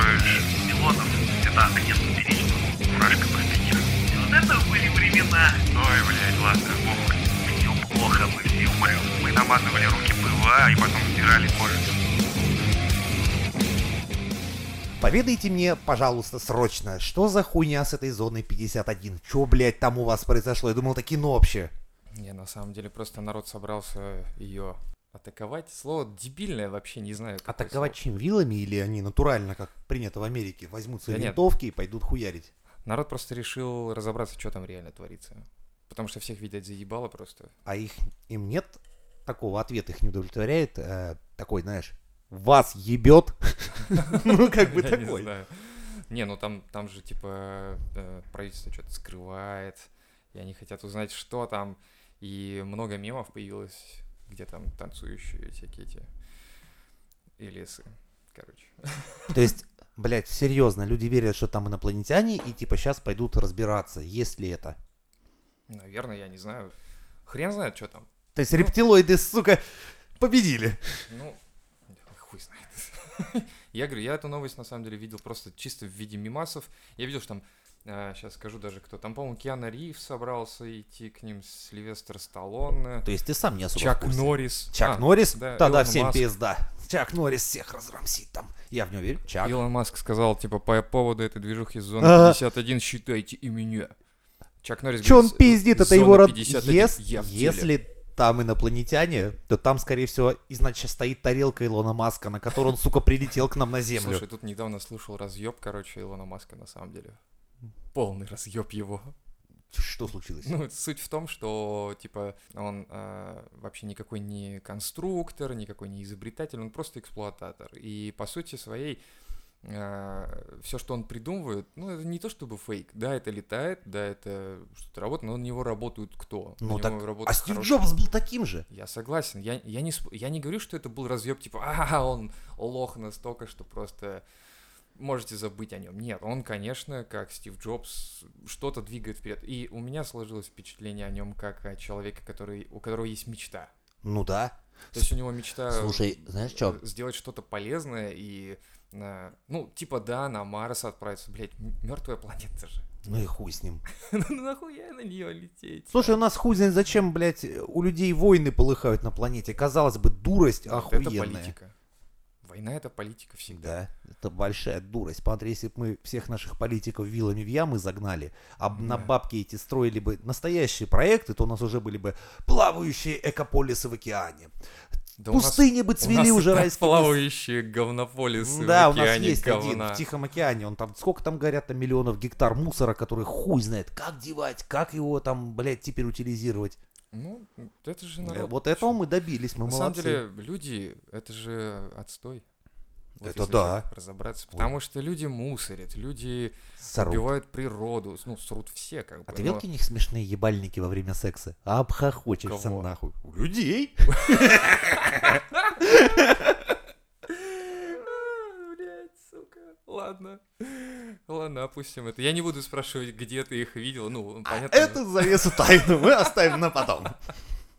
строишь пилотов, это огнем перечку, фуражка. И вот это были времена. Ой, блядь, ладно, похуй. Все плохо, мы все умрем. Мы намазывали руки ПВА и потом стирали кожу. Поведайте мне, пожалуйста, срочно, что за хуйня с этой зоной 51? Чё, блядь, там у вас произошло? Я думал, это кино вообще. Не, на самом деле просто народ собрался ее атаковать. Слово дебильное вообще не знаю. Атаковать слово. чем? Вилами или они натурально, как принято в Америке, возьмут свои Да нет. винтовки и пойдут хуярить? Народ просто решил разобраться, что там реально творится. Потому что всех, видать, заебало просто. А их им нет такого ответа, их не удовлетворяет э, такой, знаешь, вас ебет. Ну, как бы такой. Не, ну там, там же типа э, правительство что-то скрывает, и они хотят узнать, что там. И много мемов появилось, где там танцующие всякие эти элисы. Короче. То есть, блядь, серьезно, люди верят, что там инопланетяне, и типа сейчас пойдут разбираться, есть ли это. Наверное, я не знаю. Хрен знает, что там. То есть рептилоиды, сука, победили. Ну, хуй знает. Я говорю, я эту новость на самом деле видел просто чисто в виде мимасов. Я видел, что там, сейчас скажу даже кто, там, по-моему, Киана Ривз собрался идти к ним, Сильвестр Сталлоне, То есть ты сам не особо Чак. Норрис. Чак А, Норрис? да, Тогда Илон всем Маск. пизда. Чак Норрис всех разрамсит там. Я в него верю. Чак. Илон Маск сказал, типа, по поводу этой движухи зоны Ага. 51 считайте и меня. Чак Норрис Че он пиздит, это «Зона его род... 51, Ес- я в деле». Если там инопланетяне, то там, скорее всего, иначе стоит тарелка Илона Маска, на которой он, сука, прилетел к нам на Землю. Слушай, тут недавно слушал разъеб, короче, Илона Маска на самом деле. Полный разъеб его. Что случилось? Ну, суть в том, что, типа, он э, вообще никакой не конструктор, никакой не изобретатель, он просто эксплуататор. И, по сути своей, все, что он придумывает, ну, это не то чтобы фейк. Да, это летает, да, это что-то работает, но на него работают кто? На Ну него так, а Стив хорошие- Джобс был таким же. Я согласен. Я, я, не, я не говорю, что это был разъеб, типа, а, он лох настолько, что просто можете забыть о нем. Нет, он, конечно, как Стив Джобс, что-то двигает вперед. И у меня сложилось впечатление о нем как о человеке, который, у которого есть мечта. Ну да. То есть у него мечта Слушай, знаешь что? э, сделать что-то полезное и, э, ну, типа, да, на Марс отправиться. Блять, мертвая планета же. Ну и хуй с ним. Ну нахуя на нее лететь? Слушай, у нас хуй знает зачем, блядь, у людей войны полыхают на планете. Казалось бы, дурость Это охуенная. Политика. Война это политика всегда. Да, это большая дурость. Смотри, если бы мы всех наших политиков вилами в ямы загнали, а б- на Да. бабки эти строили бы настоящие проекты, то у нас уже были бы плавающие экополисы в океане. Да у нас- Пустыни бы цвели и уже райские плавающие говнополисы Да, в у нас океане есть один говна. в Тихом океане. Он там сколько там говорят, там миллионов гектар мусора, который хуй знает, как девать, как его там, блядь, теперь утилизировать. Ну, это же народ. Вот этого мы добились, мы На молодцы. самом деле, люди, это же отстой. Это если да. Разобраться. Потому что люди мусорят, люди Сорок. убивают природу. Ну, срут все, как бы. А ты видел но- какие у них смешные ебальники во время секса? Обхохочешься Кого? нахуй. У людей. А. Ладно. Ладно, опустим это. Я не буду спрашивать, где ты их видел. Ну, понятно. А Эту завесу тайну мы оставим на потом.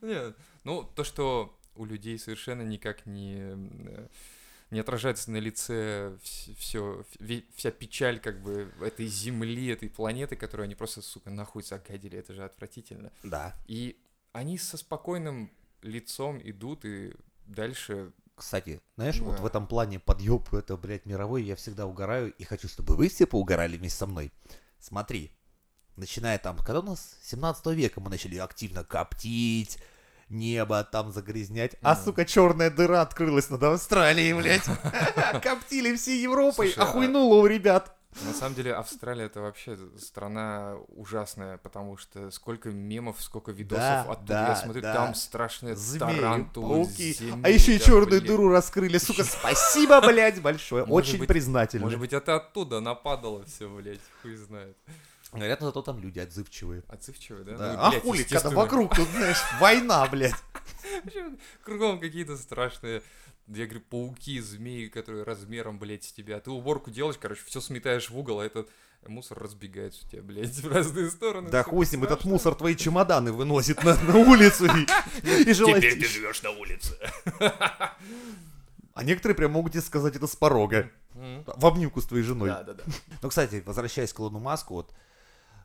Нет, ну, то, что у людей совершенно никак не, э, не отражается на лице все, вся печаль как бы этой земли, этой планеты, которую они просто, сука, нахуй загадили, это же отвратительно. Да. И они со спокойным лицом идут и дальше... Кстати, знаешь, вот Да. в этом плане подъеб это, блядь, мировой, я всегда угораю и хочу, чтобы вы все поугорали вместе со мной. Смотри, начиная там, когда у нас 17 века мы начали активно коптить, небо там загрязнять, а, сука, черная дыра открылась над Австралией, блядь. Коптили всей Европой, а- охуйнуло у ребят. На самом деле Австралия это вообще страна ужасная, потому что сколько мемов, сколько видосов Да, оттуда да, я смотрю, да. там страшные Змеи, тарантулы, пауки, змеи, а еще и да, черную блин. дыру раскрыли, сука, спасибо, блядь, большое, Может очень быть- признательно. Может быть, это оттуда нападало все, блядь, хуй знает. Говорят, зато там люди отзывчивые. Отзывчивый, да? Да. Ну, а блядь, хули, когда вокруг тут, знаешь, война, блядь. Вообще, Кругом какие-то страшные, я говорю, пауки, змеи, которые размером, блядь, с тебя. Ты уборку делаешь, короче, все сметаешь в угол, а этот мусор разбегается у тебя, блядь, в разные стороны. Да хуй с ним, этот мусор твои чемоданы выносит на, на улицу и, и желает... живешь на улице. А некоторые прям могут тебе сказать это с порога. В обнимку с твоей женой. Да, да, да. Ну, кстати, возвращаясь к Илону Маску, вот,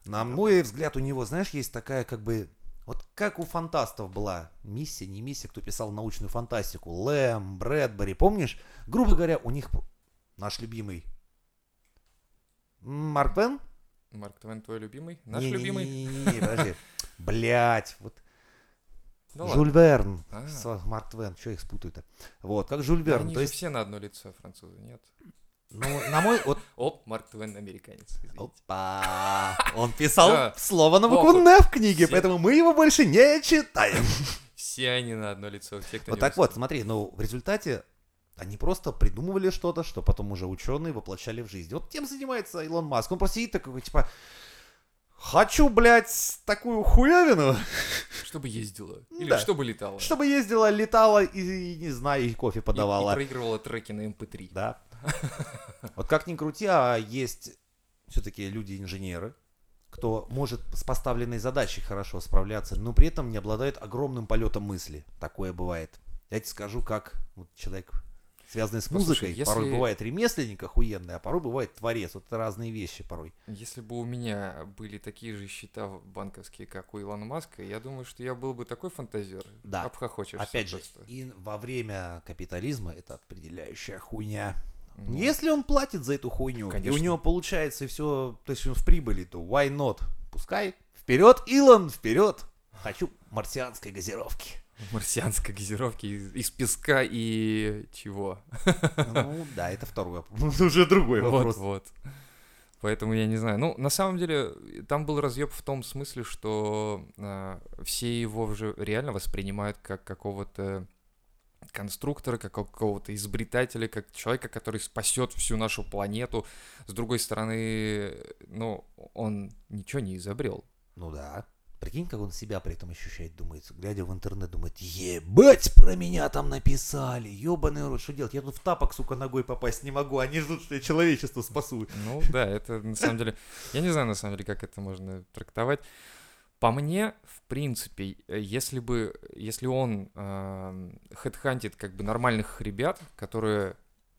на мой взгляд, у него, знаешь, есть такая как бы... Вот как у фантастов была миссия, не миссия, кто писал научную фантастику. Лэм, Брэдбери, помнишь? Грубо говоря, у них наш любимый Марк Твен? Марк Твен твой любимый? Наш Не-не-не-не-не, любимый? подожди. Блять, вот Да Жюль Верн А. с Марк Твен, что их спутаю-то? Вот, как Жюль. Верн, Они то есть, все на одно лицо, французы, нет? Ну, на мой, вот, Оп, Марк Твен американец. извините. опа, он писал Да. слово на букву «Н» в книге, Все. поэтому мы его больше не читаем. Все они на одно лицо, кто Вот так вот, смотри, ну, в результате они просто придумывали что-то, что потом уже ученые воплощали в жизнь. Вот тем занимается Илон Маск. Он просто сидит такой, типа, хочу, блядь, такую хуевину, Чтобы ездила. Или Да. чтобы летала. чтобы ездила, летала и, и, не знаю, и кофе И- подавала. И, проигрывала треки на эм MP3. Да. Вот как ни крути, а есть все-таки люди-инженеры, кто может с поставленной задачей хорошо справляться, но при этом не обладает огромным полетом мысли. Такое бывает. Я тебе скажу, как вот человек, связанный с Послушай, музыкой, порой если- бывает ремесленник охуенный, а порой бывает творец. Вот это разные вещи порой. Если бы у меня были такие же счета банковские, как у Илона Маска, я думаю, что я был бы такой фантазер. Да. Обхохочешься Опять же, просто. и во время капитализма это определяющая хуйня. Ну, Если он платит за эту хуйню, и Конечно. у него получается все, то есть он в прибыли, то why not? Пускай. Вперед, Илон, вперед! Хочу марсианской газировки. Марсианской газировки из, из песка и чего? Ну да, это второй вопрос. Уже другой Вот, вопрос. вот. Поэтому я не знаю. Ну, на самом деле, там был разъеб в том смысле, что а, все его уже реально воспринимают как какого-то конструктора, как какого-то изобретателя, как человека, который спасет всю нашу планету. С другой стороны, ну, он ничего не изобрел. Ну да. Прикинь, как он себя при этом ощущает, думает, глядя в интернет, думает, ебать, про меня там написали, ебаный рот, что делать? Я тут в тапок, сука, ногой попасть не могу, они ждут, что я человечество спасу. Ну да, это на самом деле... Я не знаю, на самом деле, как это можно трактовать. По мне, в принципе, э, если бы... Если он хедхантит как бы нормальных ребят, которые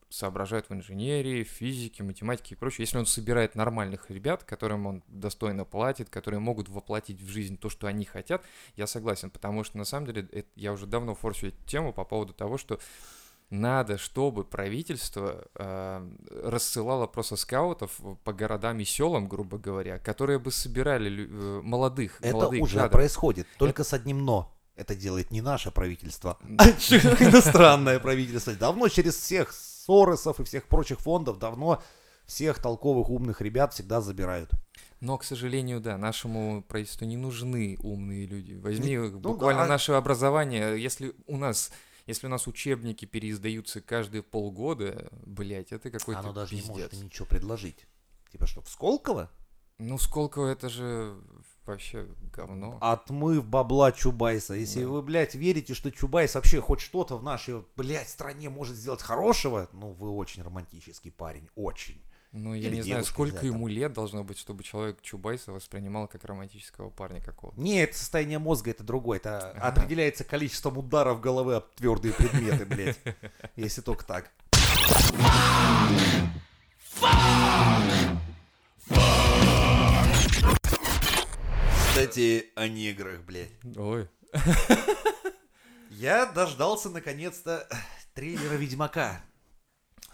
соображают в инженерии, физике, математике и прочее, если он собирает нормальных ребят, которым он достойно платит, которые могут воплотить в жизнь то, что они хотят, я согласен, потому что на самом деле это- я уже давно форсю эту тему по поводу того, что надо, чтобы правительство э, рассылало просто скаутов по городам и селам, грубо говоря, которые бы собирали э, молодых, Это молодых уже кадров. происходит, только с одним «но». Это делает не наше правительство, а иностранное правительство. Давно через всех Соросов и всех прочих фондов давно всех толковых умных ребят всегда забирают. Но, к сожалению, да, нашему правительству не нужны умные люди. Возьми ну буквально да. наше образование, если у нас если у нас учебники переиздаются каждые полгода, блядь, это какой-то Оно даже пиздец. не может ничего предложить. Типа что, в Сколково? Ну, Сколково это же вообще говно. Отмыв бабла Чубайса. Если Да. вы, блядь, верите, что Чубайс вообще хоть что-то в нашей, блядь, стране может сделать хорошего, ну, вы очень романтический парень, очень. Ну, я Или не знаю, сколько там. ему лет должно быть, чтобы человек Чубайса воспринимал как романтического парня какого-то. Не, это состояние мозга, это другое. Это определяется количеством ударов головы об твердые предметы, блядь. Если только так. Кстати, о неграх, блядь. Ой. Я дождался наконец-то трейлера Ведьмака.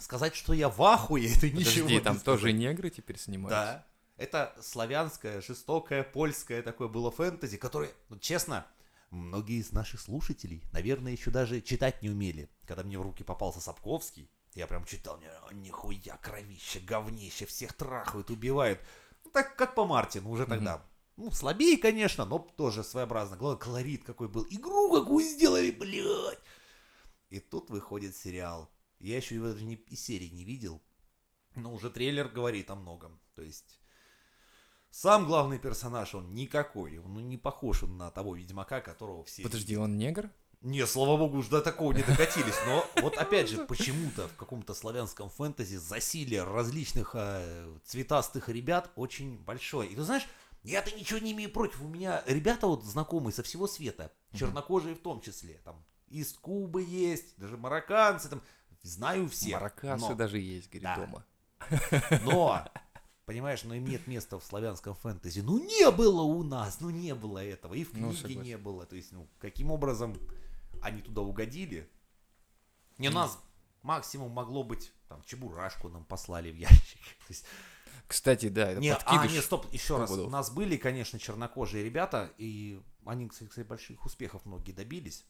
Сказать, что я в ахуе, это ничего Подожди, не там сказать. тоже негры теперь снимаются? Да. Это славянское, жестокое, польское такое было фэнтези, которое, ну, честно, многие из наших слушателей, наверное, еще даже читать не умели. Когда мне в руки попался Сапковский, я прям читал, мне, «О, нихуя, кровище, говнище, всех трахают, убивают. Ну, так как по Мартину уже тогда. Ну, слабее, конечно, но тоже своеобразно. Главное, колорит какой был. Игру какую сделали, блядь. И тут выходит сериал. Я еще его даже не, и серии не видел. Но уже трейлер говорит о многом. То есть сам главный персонаж, он никакой. Он ну, не похож на того Ведьмака, которого все... Подожди, он негр? Не, слава богу, уж до такого не докатились. Но вот опять же, почему-то в каком-то славянском фэнтези засилие различных э, цветастых ребят очень большое. И ты знаешь, я-то ничего не имею против. У меня ребята вот знакомые со всего света, чернокожие в том числе. Там из Кубы есть, даже марокканцы, там знаю всех. Маракасы но- даже есть, говорит, Да. дома. Но, понимаешь, но им нет места в славянском фэнтези. Ну не было у нас, ну не было этого. И в Ну, книге согласен. не было. То есть, ну, каким образом они туда угодили? Не, у нас максимум могло быть, там, чебурашку нам послали в ящик. То есть, Кстати, да, это нет, а, подкидыш. нет, стоп, еще раз. Кобудов. У нас были, конечно, чернокожие ребята, и они, кстати, больших успехов многие добились.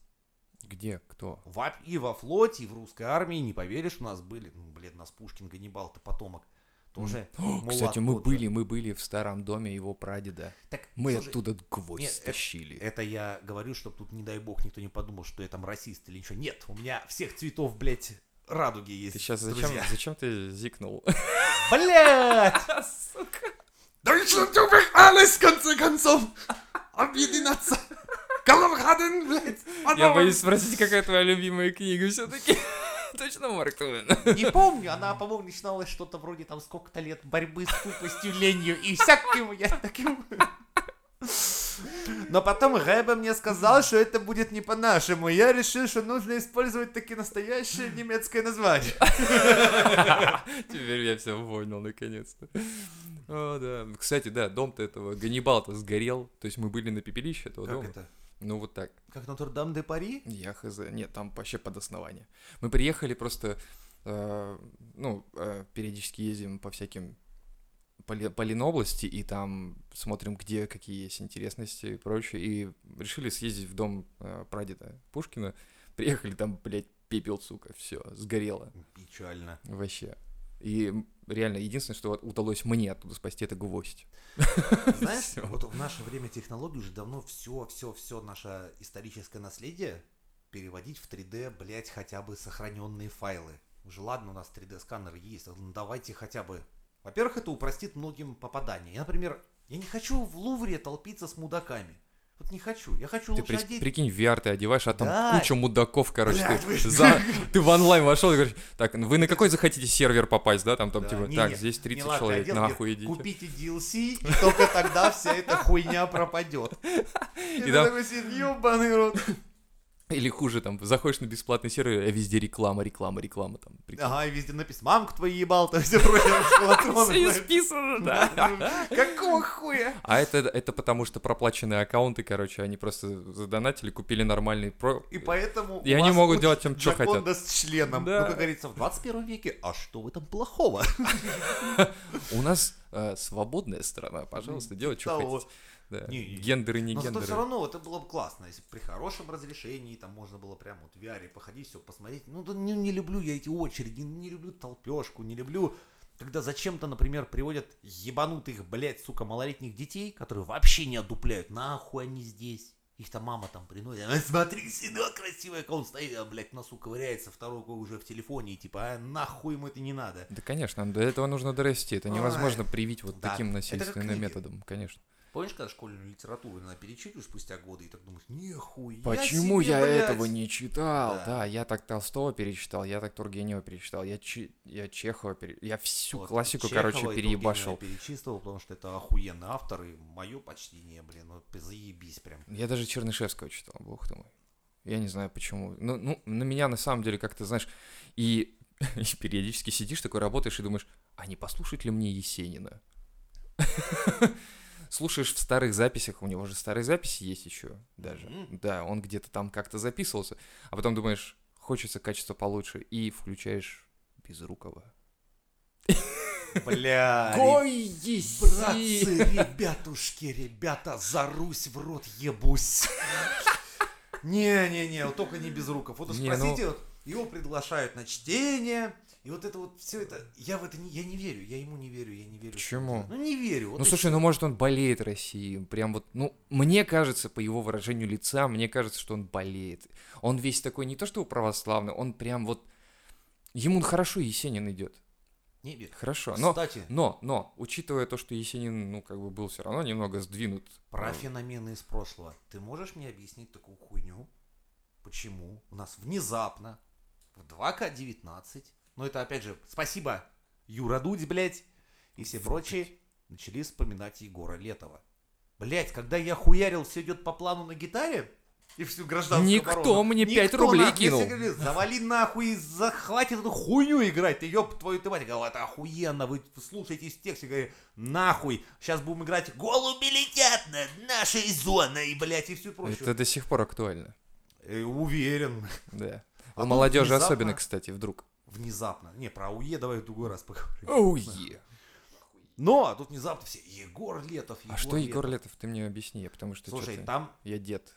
Где? Кто? Во- и во флоте, и в русской армии, не поверишь, у нас были, ну, блин, у нас Пушкин, Ганнибал, ты потомок. Тоже мулат Кстати, мы были, мы были в старом доме его прадеда. Так, Мы слушай, оттуда гвоздь нет, это- стащили. Это я говорю, чтобы тут, не дай бог, никто не подумал, что я там расист или ничего. Нет, у меня всех цветов, блядь, радуги есть. Ты сейчас зачем, друзья. зачем ты зикнул? Блядь! Сука. Deutschland über alles, в конце концов! Объединяться! Камраден, блядь! Я боюсь спросить, какая твоя любимая книга все-таки. Точно Марк Твен? Не помню, она, по-моему, начиналась что-то вроде там сколько-то лет борьбы с тупостью, ленью и всяким я таким... Но потом Рэбе мне сказал, что это будет не по-нашему. Я решил, что нужно использовать таки настоящее немецкое название. Теперь я все понял, наконец-то. О, да. Кстати, да, дом-то этого Ганнибал-то сгорел. То есть мы были на пепелище этого Как дома. это? Ну вот так. Как Нотр-Дам де Пари? Я хз. Нет, там вообще под основание. Мы приехали просто, э, ну, э, периодически ездим по всяким по, Ле- по Ленобласти, и там смотрим, где какие есть интересности и прочее. И решили съездить в дом э, прадеда Пушкина. Приехали, там, блядь, пепел, сука, все, сгорело Печально. вообще. И реально, единственное, что удалось мне оттуда спасти, это гвоздь. Знаешь, вот в наше время технологий уже давно все, все, все наше историческое наследие переводить в 3D, блять, хотя бы сохраненные файлы. Уже ладно, у нас 3D-сканер есть, ну давайте хотя бы... Во-первых, это упростит многим попадание. Я, например, я не хочу в Лувре толпиться с мудаками. Вот не хочу. Я хочу Ты лучше при- одеть... прикинь, VR ты одеваешь, а там Да. куча мудаков, короче. Блядь, ты, вы- за- ты в онлайн вошел и говоришь, так, вы на какой захотите сервер попасть, да? Там, там Да, типа, не, так, не, здесь не 30 ладно, человек, одел, нахуй идите. Купите DLC, и только тогда вся эта хуйня пропадет. И ты такой сидишь, ёбаный рот. Или хуже, там, заходишь на бесплатный сервер, а везде реклама, реклама, реклама, там. прикинь. Ага, и везде написано, мамку твою ебал, то все Всё знаешь. исписано, да. Какого хуя? А это, это потому что проплаченные аккаунты, короче, они просто задонатили, купили нормальный про... И поэтому И они могут делать чем чё Джаконда с членом. Да. Ну, как говорится, в 21 веке, а что в этом плохого? У нас э, свободная страна, пожалуйста, делать, что хотите. Да. Не, не. Гендеры, не Но гендеры. все равно это было бы классно, если при хорошем разрешении там можно было прямо вот в VR походить, все посмотреть. Ну, да не, не люблю я эти очереди, не люблю толпешку, не люблю, когда зачем-то, например, приводят ебанутых, блядь, сука, малолетних детей, которые вообще не отдупляют. Нахуй они здесь? Их там мама там приносит. «А, Смотри, сынок красивый, как он стоит, а, блядь, носу ковыряется, второй уже в телефоне, и типа, а нахуй ему это не надо. Да, конечно, до этого нужно дорасти. Это невозможно привить вот Да, таким насильственным методом, конечно. Помнишь, когда школьную литературу надо перечитываешь спустя годы и так думаешь, нихуя Почему себе, я блядь». этого не читал? Да. Да. я так Толстого перечитал, я так Тургенева перечитал, я, Чи- я Чехова перечитал, я всю Вот, классику, Чехова короче, переебашил. я перечислил, потому что это охуенный автор, и мое почтение, блин, ну заебись прям. Я даже Чернышевского читал, бог ты мой. Я не знаю почему. Ну, ну на меня на самом деле как-то, знаешь, и, и периодически сидишь такой, работаешь и думаешь, а не послушать ли мне Есенина? Слушаешь в старых записях, у него же старые записи есть еще даже. Мгм. Да, он где-то там как-то записывался, а потом думаешь, хочется качество получше, и включаешь Безрукова. Бля, Ой, братцы, ребятушки, ребята, за Русь в рот ебусь. Не-не-не, вот только не без руков. Вот ну- спросите, вот его приглашают на чтение, и вот это вот все это, я в это не, я не верю, я ему не верю, я не верю. Почему? Ну не верю. вот Ну слушай, всё. ну может он болеет Россией, прям вот, ну мне кажется по его выражению лица, мне кажется, что он болеет. Он весь такой не то что православный, он прям вот ему хорошо Есенин идет, Не верю. хорошо. Но, Кстати, но, но учитывая то, что Есенин, ну как бы был все равно немного сдвинут. Про э, феномены из прошлого. Ты можешь мне объяснить такую хуйню? Почему у нас внезапно в 2К19, ну это опять же, спасибо, Юра Дудь, блядь, и все прочие, начали вспоминать Егора Летова. Блядь, когда я хуярил, все идет по плану на гитаре, и всю гражданскую Никто оборону. мне Никто, пять рублей нахуй, кинул. говорю, завали нахуй и захватит эту хуйню играть. Ты ёб твою ты мать. Я говорю, это охуенно, вы слушаетесь текст. Я говорю, нахуй, сейчас будем играть голуби летят над нашей зоной, блядь, и всю прочую. Это до сих пор актуально. Э, Уверен. Да. А У тут молодежи внезапно- особенно, кстати, вдруг. Внезапно. Не, про АУЕ давай в другой раз поговорим. Оу, е. Но тут внезапно все, Егор Летов, А что Егор Летов? Ты мне объясни, потому что Слушай, там я дед.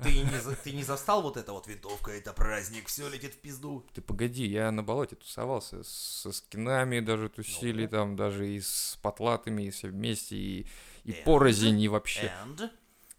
ты не, ты не застал вот это вот винтовка, это праздник, все летит в пизду. Ты погоди, я на болоте тусовался, со скинами даже тусили, Ну. там даже и с потлатыми, и все вместе, и, и And? порознь, и вообще. And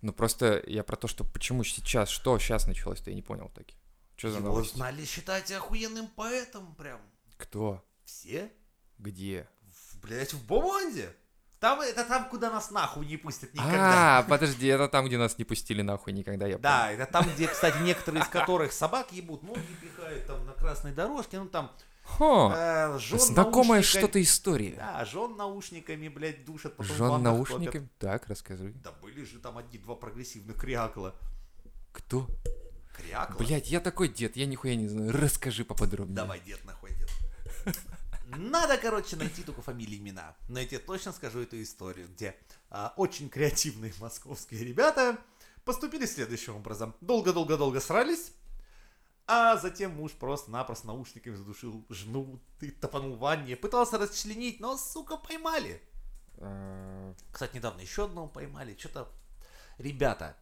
Ну просто я про то, что почему сейчас, что сейчас началось-то, я не понял таки. Что за его новость? знали считать охуенным поэтом прям. Кто? Все? Где? В, блядь, в Бомонде. Там, это там, куда нас нахуй не пустят никогда. А, подожди, это там, где нас не пустили нахуй никогда, я Да, это там, где, кстати, некоторые из которых собак ебут, ноги пихают там на красной дорожке, ну там. Хо, э, жен знакомая что-то история. Да, жен наушниками, блядь, душат, потом Жен наушниками? Так, рассказывай. Да были же там одни-два прогрессивных крякла. Кто? Крякла? Блять, я такой дед, я нихуя не знаю. Расскажи поподробнее. Давай, дед, нахуй, дед. Надо, короче, найти только фамилии имена. Но я тебе точно скажу эту историю, где а, очень креативные московские ребята поступили следующим образом. Долго-долго-долго срались, а затем муж просто-напросто наушниками задушил жену, ты топанул в ванне, пытался расчленить, но, сука, поймали. А, Кстати, недавно еще одного поймали. Что-то... Ребята,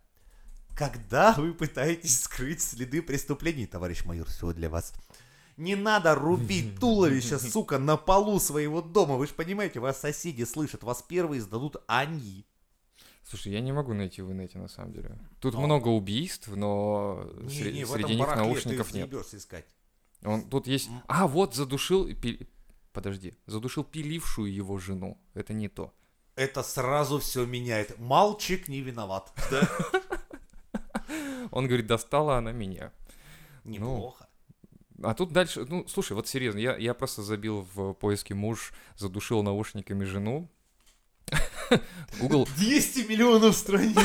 когда вы пытаетесь скрыть следы преступлений, товарищ майор, все для вас. Не надо рубить туловище, сука, на полу своего дома. Вы же понимаете, вас соседи слышат, вас первые сдадут они. Слушай, я не могу найти в инете на самом деле. Тут Но- много убийств, но сре- Не-не, в среди этом них наушников ты нет. искать. Он тут есть. А, вот задушил. пи- Подожди, задушил пилившую его жену. Это не то. Это сразу все меняет. Мальчик не виноват. Да? Он говорит, достала она меня. Неплохо. А тут дальше, ну, слушай, вот серьезно, я, я просто забил в поиске муж задушил наушниками жену. Google 200 миллионов страниц.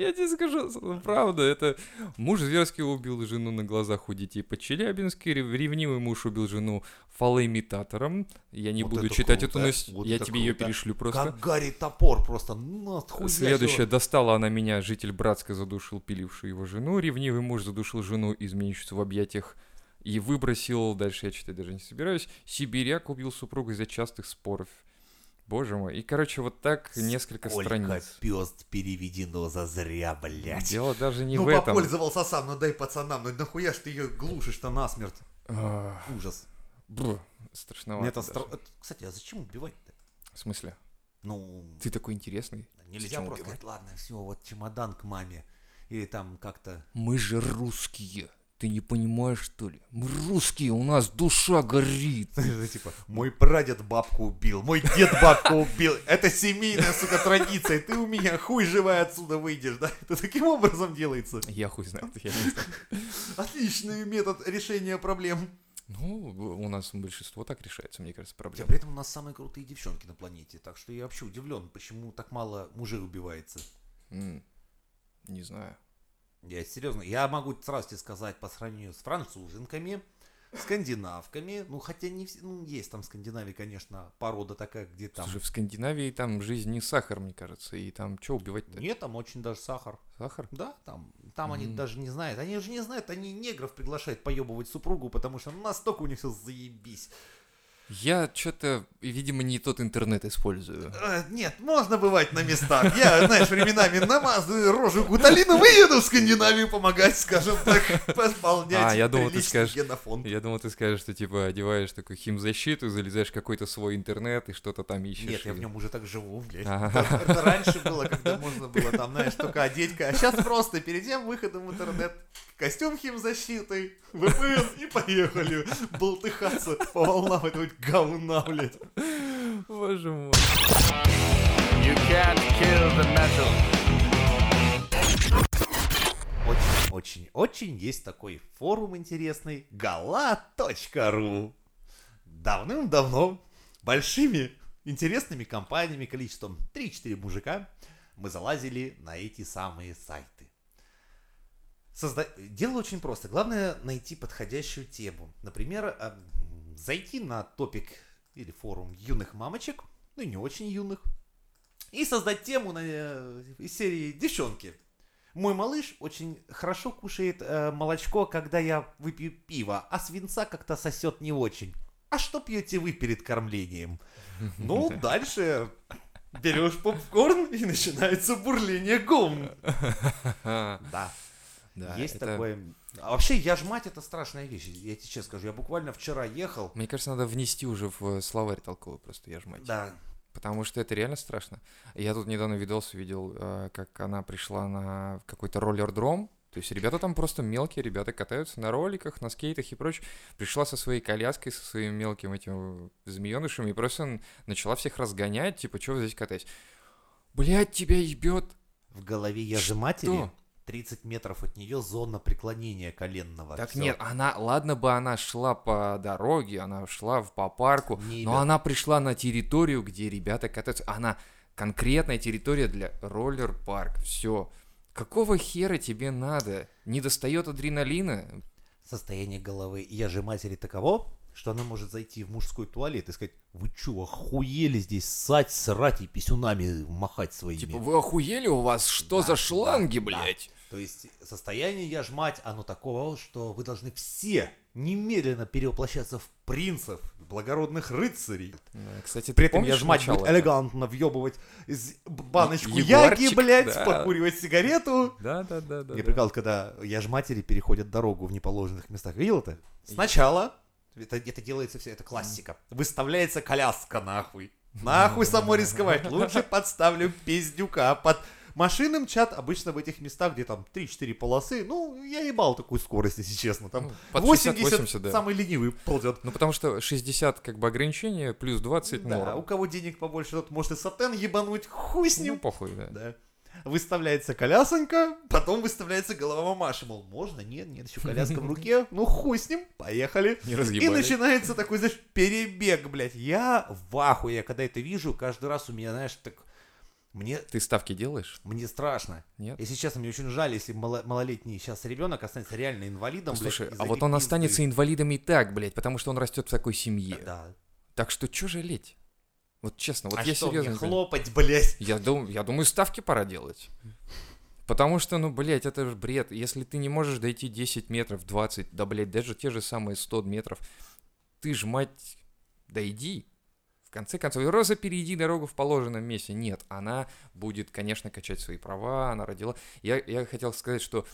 Я тебе скажу, ну, правда, это муж зверски убил жену на глазах у детей по Челябинске, рев- ревнивый муж убил жену фалоимитатором. Я не Вот буду это читать круто, эту новость, вот я тебе ее круто. перешлю просто. Как Гарри Топор просто. Ну, отхуячил. Следующее, достала она меня, житель Братска задушил пилившую его жену, ревнивый муж задушил жену, изменщицу в объятиях и выбросил, дальше я читать даже не собираюсь, сибиряк убил супругу из-за частых споров. Боже мой. И, короче, вот так несколько Сколько страниц. пёст переведено зазря, блядь. Дело даже не ну, в этом. попользовался сам, ну дай пацанам, ну нахуя ж ты ее глушишь-то насмерть? Ужас. бр, Страшновато. Это стра- это- Кстати, а зачем убивать-то? В смысле? Ну, Ты такой интересный. нельзя просто убивать? ладно, все, вот чемодан к маме. Или там как-то... Мы же русские. Ты не понимаешь, что ли? Мы русские, у нас душа горит. Типа, мой прадед бабку убил, мой дед бабку убил. Это семейная, сука, традиция. Ты у меня хуй живая отсюда выйдешь, да? Это таким образом делается. Я хуй знаю. Отличный метод решения проблем. Ну, у нас большинство так решается, мне кажется, проблема. при этом у нас самые крутые девчонки на планете. Так что я вообще удивлен, почему так мало мужей убивается. Не знаю. Я серьезно, я могу сразу тебе сказать по сравнению с француженками, скандинавками, ну хотя не все, ну есть там в Скандинавии, конечно, порода такая, где там... Слушай, в Скандинавии там жизнь не сахар, мне кажется. И там что убивать-то? Нет, там очень даже сахар. Сахар? Да, там, там они Мгм. даже не знают. Они же не знают, они негров приглашают поебывать супругу, потому что настолько у них все заебись. Я что-то, видимо, не тот интернет использую. Э, Нет, можно бывать на местах. Я, знаешь, временами намазываю рожу гуталином и еду в Скандинавию помогать, скажем так, восполнять А, я думал, ты скажешь- генофонд. Я думал, ты скажешь, что типа одеваешь такую химзащиту, залезаешь в какой-то свой интернет и что-то там ищешь. Нет, я в и- нем уже так живу, блядь. Ага. Это, раньше было, когда можно было там, знаешь, только одеть. А сейчас просто перед тем выходом в интернет костюм химзащиты, VPN и поехали болтыхаться по волнам этого говна, блядь. Боже мой. You can't kill the metal. Очень, очень, очень есть такой форум интересный gala.ru Давным-давно большими интересными компаниями количеством 3-4 мужика мы залазили на эти самые сайты. Созда... Дело очень просто. Главное найти подходящую тему. Например, а, м, зайти на топик или форум юных мамочек, ну и не очень юных, и создать тему на, э, из серии «Девчонки». Мой малыш очень хорошо кушает э, молочко, когда я выпью пиво, а свинца как-то сосет не очень. А что пьете вы перед кормлением? Ну, дальше берешь попкорн и начинается бурление гум. Да. Да, Есть это- такое. А вообще, я ж мать, это страшная вещь. Я тебе честно скажу, я буквально вчера ехал. Мне кажется, надо внести уже в словарь толковый просто, я ж мать. Да. Потому что это реально страшно. Я тут недавно видос увидел, э, как она пришла на какой-то роллер-дром. То есть ребята там просто мелкие, ребята катаются на роликах, на скейтах и прочее. Пришла со своей коляской, со своим мелким этим змеенышем и просто начала всех разгонять, типа, что вы здесь катаетесь? Блять, тебя ебет. В голове я же матери. Что? 30 метров от нее зона преклонения коленного. Так Всё. нет, она, ладно бы она шла по дороге, она шла в- по парку, Не но ебет. она пришла на территорию, где ребята катаются. Она конкретная территория для роллер-парк. Все. Какого хера тебе надо? Не достает адреналина? Состояние головы я же матери таково, что она может зайти в мужской туалет и сказать, вы чё, охуели здесь ссать, срать и писюнами махать своими? Типа, вы охуели у вас? Что Да, за да, шланги, да. блядь? То есть состояние я ж мать, оно такого, что вы должны все немедленно перевоплощаться в принцев, благородных рыцарей. Да, Кстати, При этом я ж мать будет элегантно въебывать из баночку Е- яги, егорчик, блядь, да. покуривать сигарету. Да, да, да, да. Мне да. прикалывает, когда я ж матери переходят дорогу в неположенных местах. Видел это? Сначала, это, это делается все, это классика, выставляется коляска нахуй. Нахуй само рисковать. Лучше подставлю пиздюка под Машины мчат обычно в этих местах, где там 3-4 полосы. Ну, я ебал такую скорость, если честно. Там Ну, под 80, 60-80, да. самый ленивый ползет. Ну, потому что 60 как бы ограничение, плюс 20 Да, норм. у кого денег побольше, тот может и сатен ебануть, хуй с Ну, ним. похуй, да. Да. Выставляется колясонька, потом выставляется голова мамаши, мол, можно, нет, нет, еще коляска в руке, ну хуй с ним, поехали. Не И начинается такой, знаешь, перебег, блядь. Я в ахуе, я когда это вижу, каждый раз у меня, знаешь, так... Мне, Ты ставки делаешь? мне страшно. Нет? Если честно, мне очень жаль, если мало- малолетний сейчас ребенок останется реально инвалидом, блядь, Слушай, а вот он пизды. останется инвалидом и так, блядь, потому что он растет в такой семье. Да. Так что чё жалеть? Вот честно, вот а я что, серьезно. мне хлопать, блядь? Я, дум, я думаю, ставки пора делать. Потому что, ну, блядь, это же бред. Если ты не можешь дойти 10 метров, 20, да, блядь, даже те же самые 100 метров, ты ж, мать, дойди. В конце концов, Роза, перейди дорогу в положенном месте. Нет, она будет, конечно, качать свои права, она родила. Я, я хотел сказать, что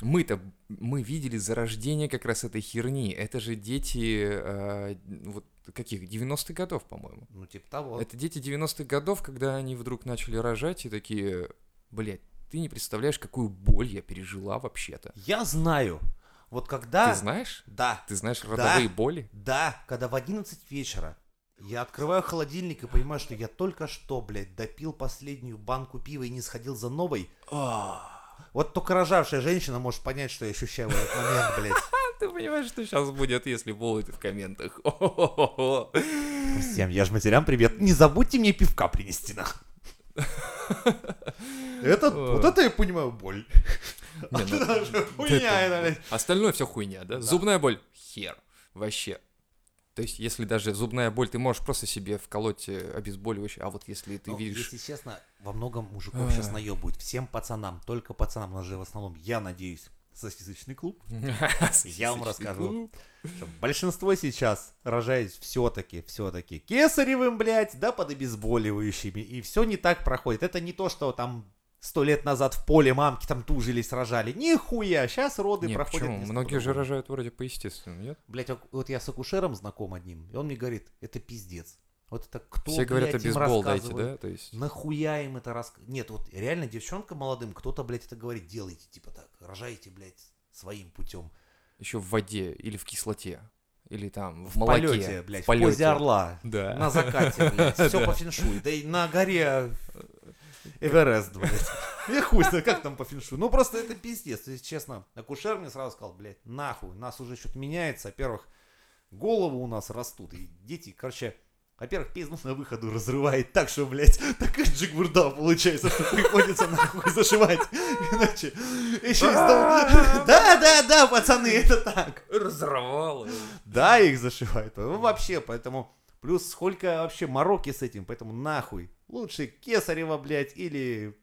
мы-то, мы видели зарождение как раз этой херни. Это же дети, э, вот, каких, 90-х годов, по-моему. Ну, типа того. Это дети 90-х годов, когда они вдруг начали рожать и такие, блядь, ты не представляешь, какую боль я пережила вообще-то. Я знаю. Вот когда... Ты знаешь? Да. Ты знаешь родовые боли? Да, когда в 11 вечера я открываю холодильник и понимаю, что я только что, блядь, допил последнюю банку пива и не сходил за новой. Вот только рожавшая женщина может понять, что я ощущаю в этот момент, блядь. Ты понимаешь, что сейчас будет, если будут в комментах? Всем я ж матерям привет. Не забудьте мне пивка принести, нахуй. Это, вот это я понимаю боль. Ну, хуйня, это. Остальное все хуйня, да? Зубная боль? Хер. Вообще. То есть, если даже зубная боль, ты можешь просто себе вколоть э, обезболивающее, а вот если ты Ну, видишь... Если честно, во многом мужиков сейчас А. наебывают. Всем пацанам, только пацанам, у нас же в основном, я надеюсь, сосисочный клуб. Я вам расскажу. большинство сейчас рожает все-таки, все-таки кесаревым, блядь, да, под обезболивающими. И все не так проходит. Это не то, что там сто лет назад в поле мамки там тужились, рожали. Нихуя, сейчас роды Не, проходят. почему? Многие же рожают вроде по-естественному, нет? Блядь, вот- вот я с акушером знаком одним, и он мне говорит, это пиздец. Вот это кто, Все говорят, блядь, им обезбол дайте, рассказывает? да? То есть... Нахуя им это рас... Нет, вот реально девчонка молодым, кто-то, блядь, это говорит, делайте, типа так, рожайте, блядь, своим путем. Еще в воде или в кислоте. Или там в, В молоке. полете, блядь, в в, полете. позе орла, Да. на закате, блядь, все Да. по феншуй. Да и на горе Эверест, блядь. Я хуй знаю, как там по феншуй. Ну, просто это пиздец, есть, честно. Акушер мне сразу сказал, блядь, нахуй, у нас уже что-то меняется. Во-первых, головы у нас растут, и дети, короче, Во-первых, пизду на выходу разрывает так, что, блядь, такая джигурда получается, что приходится нахуй зашивать. Иначе еще из дома... Да, да, да, пацаны, это так. Разорвало. Да, их зашивают. Ну, вообще, поэтому... Плюс сколько вообще мороки с этим, поэтому нахуй. Лучше кесарева, блядь, или...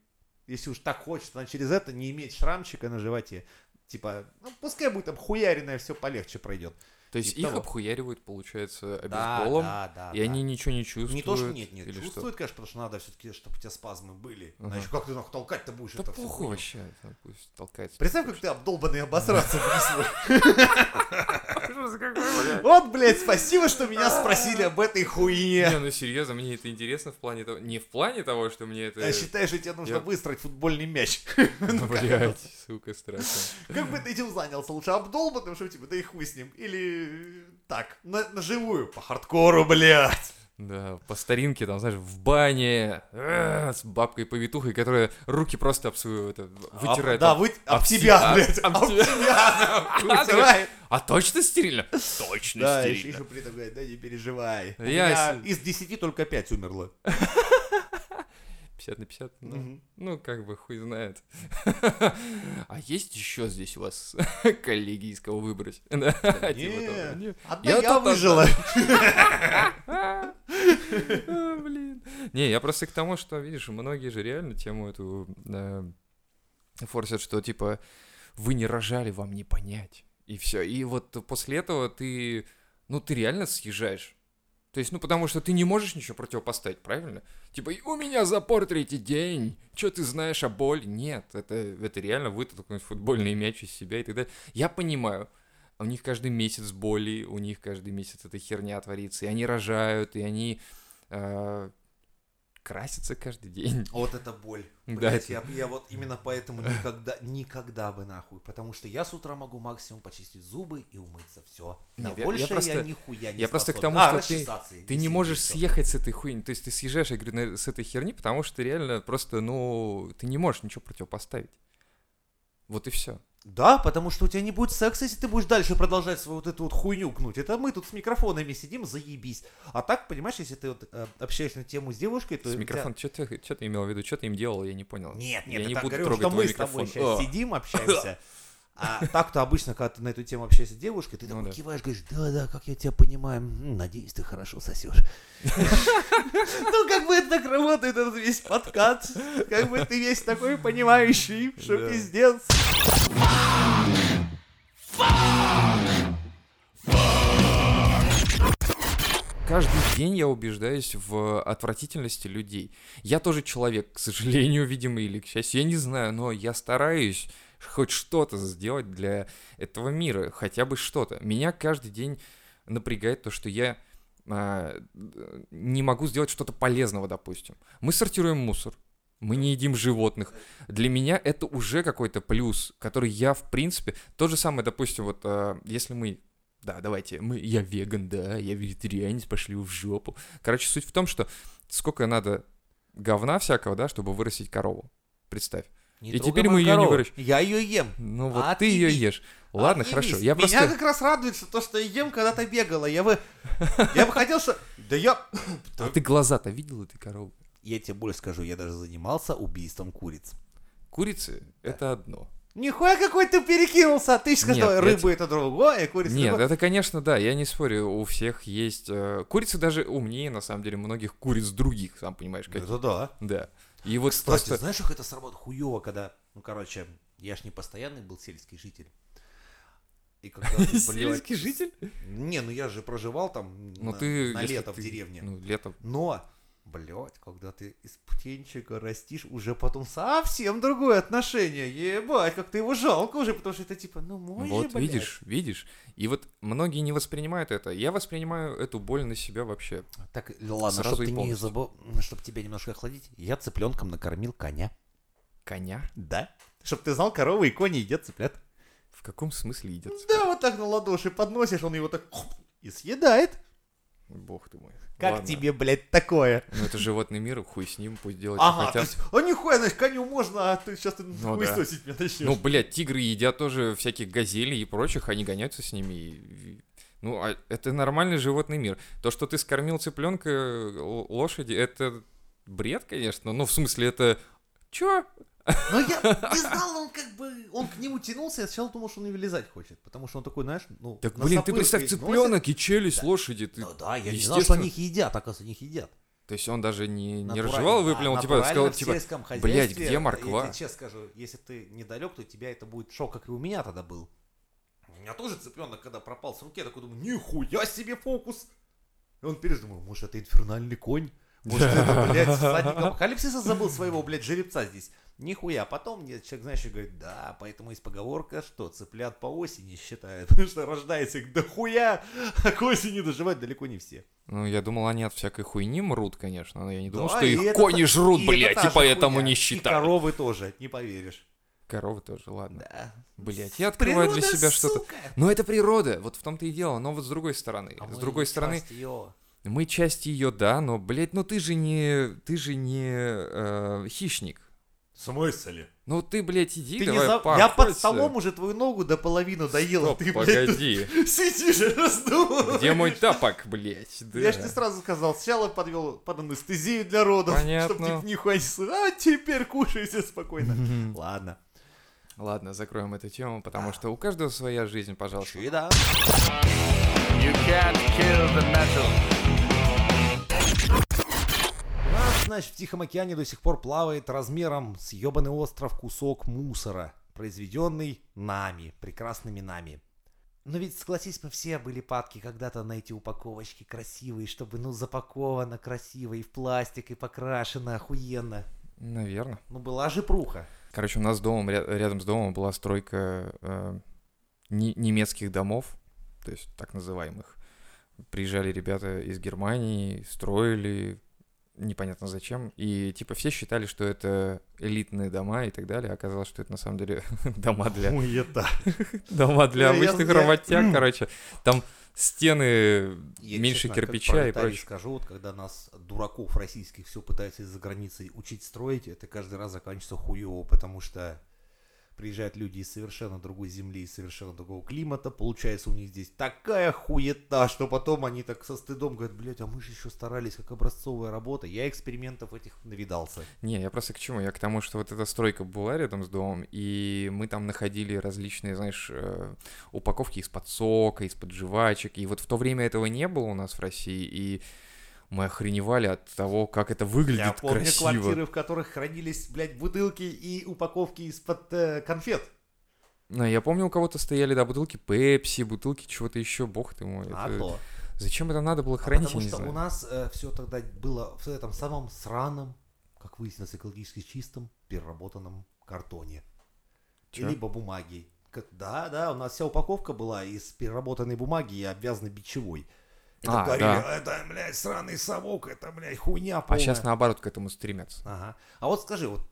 Если уж так хочется, она через это не иметь шрамчика на животе. Типа, ну, пускай будет обхуяренное, все полегче пройдет. То есть Типа их того. обхуяривают, получается, Да, обезболом, да, да, и да. они ничего не чувствуют. Не то, что нет, нет, или что? чувствует, конечно, потому что надо все-таки, чтобы у тебя спазмы были. Ага. Иначе как ты нахуй толкать-то будешь Да это похуй хуйню? вообще, да, пусть толкается. Представь, как ты обдолбанный обосраться. Вот, блядь, спасибо, что меня спросили об этой хуйне. Не, ну серьезно, мне это интересно в плане того... Не в плане того, что мне это... Я считаю, что тебе нужно выстроить футбольный мяч. Ну, блядь, сука, страшно. Как бы ты этим занялся? Лучше обдолбанным, чтобы типа, да и хуй с ним. Или так, на, на живую, по хардкору, блядь. Да, по старинке, там, знаешь, в бане, э, с бабкой-повитухой, которая руки просто об свою, это, вытирает. А, да, вы, об об тебя, себя, блядь. об Об тебя. А точно стерильно? Точно Да, стерильно. еще при этом говорит, да не переживай. У Я меня из 10 только 5 умерло. 50 на 50? Ну, Мгм. ну, как бы, хуй знает. А есть еще здесь у вас коллеги, из кого выбрать? Типа того. Не, Не. одна Я выжила. А, Блин. Не, я просто к тому, что, видишь, многие же реально тему эту форсят, что типа вы не рожали, вам не понять. И все. И вот после этого ты, ну, ты реально съезжаешь. То есть, ну, потому что ты не можешь ничего противопоставить, правильно? Типа, «И у меня запор третий день, что ты знаешь о боли? Нет, это, это реально вытолкнуть футбольный мяч из себя и так далее. Я понимаю, у них каждый месяц боли, у них каждый месяц эта херня творится, и они рожают, и они э, красятся каждый день. Вот это боль. Да, Блядь, это- я, я вот именно поэтому никогда, никогда бы нахуй. Потому что я с утра могу максимум почистить зубы и умыться. Все. На я- я больше я, просто- нихуя не я просто к способен. тому, А, что ты- и Ты не можешь всё. съехать с этой хуйни, то есть ты съезжаешь, я говорю, с этой херни, потому что ты реально просто, ну, ты не можешь ничего противопоставить. Вот и все. Да, потому что у тебя не будет секса, если ты будешь дальше продолжать свою вот эту вот хуйню гнуть. Это мы тут с микрофонами сидим, заебись. А так, понимаешь, если ты вот э, общаешься на тему с девушкой, то... С у тебя- микрофон, что ты, чё ты имел в виду, что ты им делал, я не понял. Нет, нет, я не буду говорю, трогать что мы с тобой микрофон. сейчас сидим, общаемся. А так-то обычно, когда ты на эту тему общаешься с девушкой, ты Ну такой да. киваешь, говоришь, да-да, как я тебя понимаю, надеюсь, ты хорошо сосешь. Ну, как бы это так работает, этот весь подкат. Как бы ты весь такой понимающий, что пиздец. Каждый день я убеждаюсь в отвратительности людей. Я тоже человек, к сожалению, видимо, или к счастью, я не знаю, но я стараюсь хоть что-то сделать для этого мира, хотя бы что-то. Меня каждый день напрягает то, что я а, не могу сделать что-то полезного, допустим. Мы сортируем мусор, мы не едим животных. Для меня это уже какой-то плюс, который я, в принципе, то же самое, допустим, вот а, если мы да, давайте, мы, я веган, да, я вегетарианец, пошли в жопу. Короче, суть в том, что сколько надо говна всякого, да, чтобы вырастить корову. Представь. Не И теперь мы её не корову. выращ- Я ее ем. Ну вот А ты ее отъебись. ешь. Ладно, Отъебись. хорошо. Я Меня просто... как раз радует то, что я ем, когда ты бегала. Я бы, я бы хотел, что... Да я... А ты глаза-то видел этой коровы? Я тебе больше скажу, я даже занимался убийством куриц. Курицы — это одно. Нихуя какой ты перекинулся, ты Нет, сказал, я рыба это другое, курица Нет, другое. это, конечно, да, я не спорю, у всех есть... э, Курицы даже умнее, на самом деле, многих куриц других, сам понимаешь, как... Это да. Да. И вот Кстати, просто... знаешь, как это сработало хуево, когда, ну, короче, я ж не постоянный был сельский житель. И когда блядь, Сельский житель? Не, ну я же проживал там Ну на, ты... на лето в ты- деревне. Ну, лето... Но, блядь, когда ты из птенчика растишь, уже потом совсем другое отношение. Ебать, как ты его жалко уже, потому что это типа, ну мой же, Вот блядь. видишь, видишь. И вот многие не воспринимают это. Я воспринимаю эту боль на себя вообще. Так, ладно, чтобы ты не забыл, чтобы тебя немножко охладить, я цыпленком накормил коня. Коня? Да? Чтоб ты знал, коровы и кони едят цыплят. В каком смысле едят? Да, вот так на ладоши подносишь, он его так хоп, и съедает. Бог ты мой. Как Ладно. тебе, блядь, такое? Ну это животный мир, хуй с ним, пусть делают, Ага, хотят. есть, а нихуя, значит, коню можно, а ты сейчас ты Ну хуй да. меня начнешь. Ну, блядь, тигры едят тоже всяких газелей и прочих, они гоняются с ними. И... Ну, а это нормальный животный мир. То, что ты скормил цыпленка э, лошади, это бред, конечно. Ну, в смысле, это... Чё? Но я не знал, он как бы, он к нему тянулся, я сначала думал, что он не вылезать хочет, потому что он такой, знаешь, ну... Так, блин, ты представь, цыпленок и челюсть лошади. Ты... Ну да, я не знал, что они их едят, оказывается, они их едят. То есть он даже не, не разжевал и да, выплюнул, типа, сказал, типа, блядь, где Я морква? тебе честно скажу, если ты недалек, то у тебя это будет шок, как и у меня тогда был. У меня тоже цыпленок, когда пропал с руки, я такой думаю, нихуя себе фокус! И он пережил, думаю, может, это инфернальный конь? Может, это, блядь, всадник апокалипсиса забыл своего, блядь, жеребца здесь? Нихуя. Потом мне человек, знаешь, говорит, да, поэтому есть поговорка, что цыплят по осени считают, потому что рождается их дохуя, а к осени доживать далеко не все. Ну, я думал, они от всякой хуйни мрут, конечно, но я не думал, Да, что и их это кони жрут, и блядь, и поэтому хуйня. не И считают. коровы тоже, не поверишь. Коровы тоже, ладно. Да. Блять, я открываю для Природа, себя что-то. Но это природа, вот в том-то и дело. Но вот с другой стороны, А с другой стороны, её. Мы часть ее, да, но, блядь, ну ты же не, ты же не э, хищник. В смысле? Ну ты, блядь, иди, Ты не давай за- Я под столом уже твою ногу до половины доел, а Стоп, ты, блядь, погоди. сидишь и раздумываешь. Где мой тапок, блядь? Да. Я ж тебе сразу сказал, сначала подвел под анестезию для родов, Понятно. чтобы типа нихуя не слышал. А теперь кушайте спокойно. Ладно. Ладно, закроем эту тему, потому что у каждого своя жизнь, пожалуйста. Чида. You can't kill the metal. Значит, в Тихом океане до сих пор плавает размером с ебаный остров кусок мусора, произведенный нами, прекрасными нами. Но ведь, согласись, мы все были падки когда-то на эти упаковочки красивые, чтобы, ну, запаковано красиво, и в пластик, и покрашено охуенно. Наверное. Ну, была же пруха. Короче, у нас домом, ря- рядом с домом была стройка э, не- немецких домов, то есть так называемых. Приезжали ребята из Германии, строили, непонятно зачем, и типа все считали, что это элитные дома и так далее, а оказалось, что это на самом деле дома для, Хуета. дома для обычных работяг, короче. Там стены Я, меньше честно, кирпича и прочее. скажу, вот когда нас, дураков российских, все пытаются из-за границы учить строить, это каждый раз заканчивается хуево, потому что приезжают люди из совершенно другой земли, из совершенно другого климата, получается у них здесь такая хуета, что потом они так со стыдом говорят, блядь, а мы же еще старались, как образцовая работа. Я экспериментов этих навидался. Не, я просто к чему? Я к тому, что вот эта стройка была рядом с домом, и мы там находили различные, знаешь, э, упаковки из-под сока, из-под жвачек. И вот в то время этого не было у нас в России, и мы охреневали от того, как это выглядит Я помню красиво. квартиры, в которых хранились, блядь, бутылки и упаковки из-под э, конфет. Но я помню, у кого-то стояли, да, бутылки Пепси, бутылки чего-то еще, бог ты мой. А это- то. Зачем это надо было А хранить, потому я не что знаю. у нас все тогда было в этом самом сраном, как выяснилось, экологически чистом, переработанном картоне. Чё? Либо бумаге. Да, да, у нас вся упаковка была из переработанной бумаги и обвязанной бичевой. Это А, говорили, да. это, блядь, сраный совок, это, блядь, хуйня А полная. сейчас наоборот к этому стремятся. Ага. А вот скажи, вот,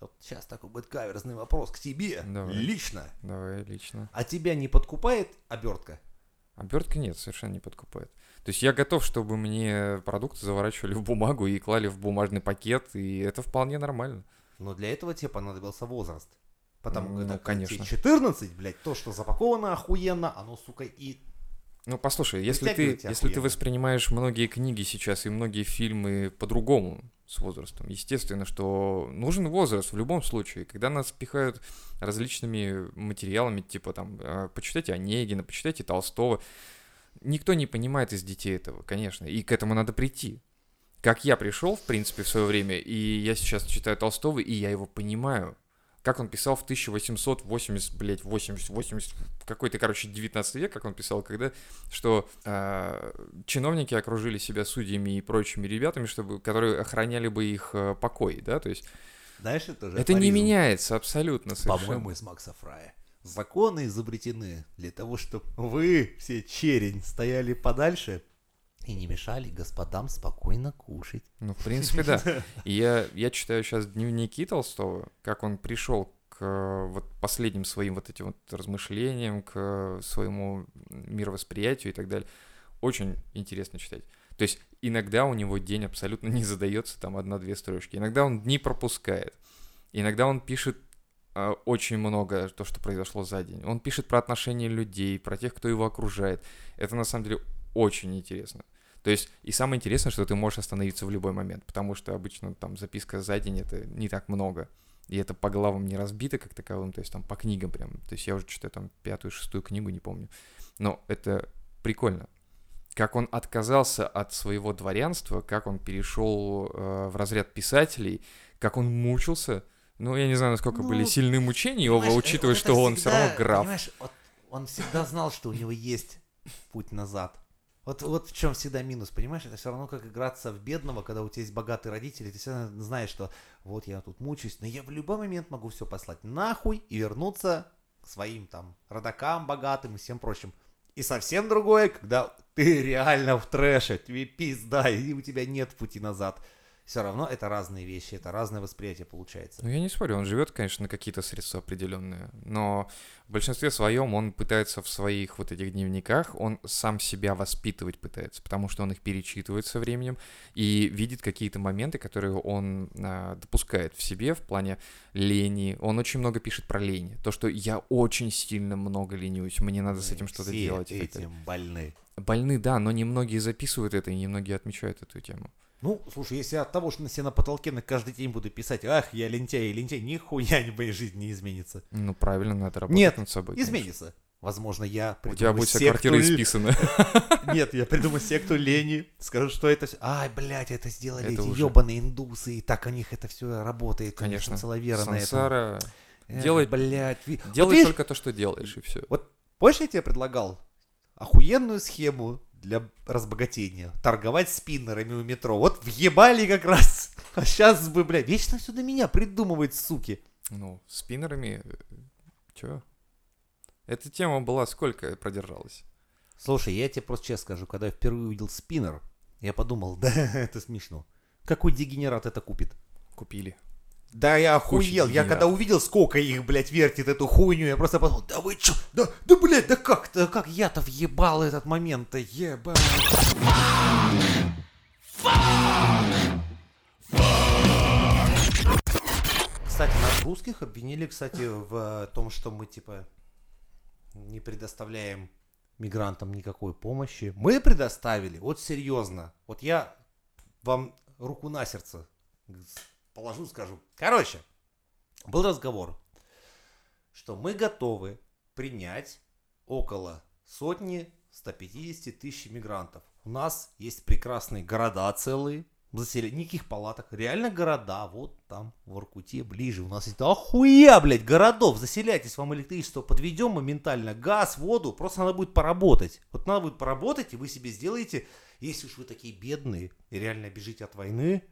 вот сейчас такой будет каверзный вопрос к тебе, Давай. лично. Давай лично. А тебя не подкупает обертка? Обертка нет, совершенно не подкупает. То есть я готов, чтобы мне продукты заворачивали в бумагу и клали в бумажный пакет, и это вполне нормально. Но для этого тебе понадобился возраст. Потому Ну, что конечно. 14, блядь, то, что запаковано охуенно, оно, сука, и... Ну, послушай, если ты, если ты воспринимаешь многие книги сейчас и многие фильмы по-другому с возрастом, естественно, что нужен возраст в любом случае. Когда нас пихают различными материалами, типа там, э, почитайте Онегина, почитайте Толстого, никто не понимает из детей этого, конечно, и к этому надо прийти. Как я пришел, в принципе, в свое время, и я сейчас читаю Толстого, и я его понимаю. Как он писал в 1880, блядь, 80, 80, какой-то, короче, 19 век, как он писал, когда, что э, чиновники окружили себя судьями и прочими ребятами, чтобы, которые охраняли бы их э, покой, да, то есть Знаешь, это же это не меняется абсолютно совершенно. По-моему, из Макса Фрая. Законы изобретены для того, чтобы вы, все черень, стояли подальше и не мешали господам спокойно кушать. Ну, в принципе, да. И я, я читаю сейчас дневники Толстого, как он пришел к э, вот последним своим вот этим вот размышлениям, к э, своему мировосприятию и так далее. Очень интересно читать. То есть иногда у него день абсолютно не задается, там одна-две строчки. Иногда он дни пропускает. Иногда он пишет а, очень много то, что произошло за день. Он пишет про отношения людей, про тех, кто его окружает. Это на самом деле очень интересно. То есть, и самое интересное, что ты можешь остановиться в любой момент, потому что обычно там записка за день это не так много. И это по главам не разбито как таковым, то есть там по книгам прям. То есть я уже читаю там пятую, шестую книгу, не помню. Но это прикольно. Как он отказался от своего дворянства, как он перешел э, в разряд писателей, как он мучился. Ну, я не знаю, насколько Ну, были сильные мучения его, Понимаешь, учитывая, что он все равно всегда, граф. Понимаешь, вот он всегда знал, что у него есть путь назад. Вот, вот в чем всегда минус, понимаешь? Это все равно как играться в бедного, когда у тебя есть богатые родители, ты всегда знаешь, что вот я тут мучаюсь, но я в любой момент могу все послать нахуй и вернуться к своим там родакам богатым и всем прочим. И совсем другое, когда ты реально в трэше, тебе пизда, и у тебя нет пути назад. Все равно это разные вещи, это разное восприятие получается. Ну, я не спорю, он живет, конечно, на какие-то средства определенные, но в большинстве своем он пытается в своих вот этих дневниках, он сам себя воспитывать пытается, потому что он их перечитывает со временем и видит какие-то моменты, которые он а, допускает в себе в плане лени. Он очень много пишет про лень. То, что я очень сильно много ленюсь, мне надо с этим что-то делать. этим больны. Больны, да, но немногие записывают это, и немногие отмечают эту тему. Ну, слушай, если от того, что на себе на потолке на каждый день буду писать, ах, я лентяй, лентяй, нихуя в моей жизни не изменится. Ну, правильно, надо работать Нет, над собой. конечно. Изменится. Возможно, я У тебя придумаю будет вся квартира исписана. Нет, я придумаю секту лени, скажу, что это все. Ай, блядь, это сделали Это эти уже- ебаные индусы, и так у них это все работает. Конечно. Концеловера на этом. Сансара. Делай- блядь. Вот Делай видишь, только то, что делаешь, и все. Вот помнишь, я тебе предлагал охуенную схему для разбогатения? Торговать спиннерами у метро. Вот въебали как раз. А сейчас бы, блядь, вечно все до меня придумывает, суки. Ну, спиннерами... Чё? Эта тема была сколько продержалась? Слушай, я тебе просто честно скажу, когда я впервые увидел спиннер, я подумал, да, это смешно. Какой дегенерат это купит? Купили. Да я охуел, я когда увидел, сколько их, блядь, вертит эту хуйню, я просто подумал, да вы чё, да, да, блядь, да как, да как я-то въебал этот момент-то, ебать. Кстати, нас русских обвинили, кстати, в том, что мы, типа, не предоставляем мигрантам никакой помощи. Мы предоставили, вот серьезно. Вот я вам руку на сердце положу, скажу. Короче, был разговор, что мы готовы принять около сотни 150 тысяч мигрантов. У нас есть прекрасные города целые, заселя- никаких палаток, реально города, вот там, в Иркуте, ближе, у нас есть охуя, блядь, городов, заселяйтесь, вам электричество подведем моментально, газ, воду, просто надо будет поработать. Вот надо будет поработать, и вы себе сделаете, если уж вы такие бедные и реально бежите от войны,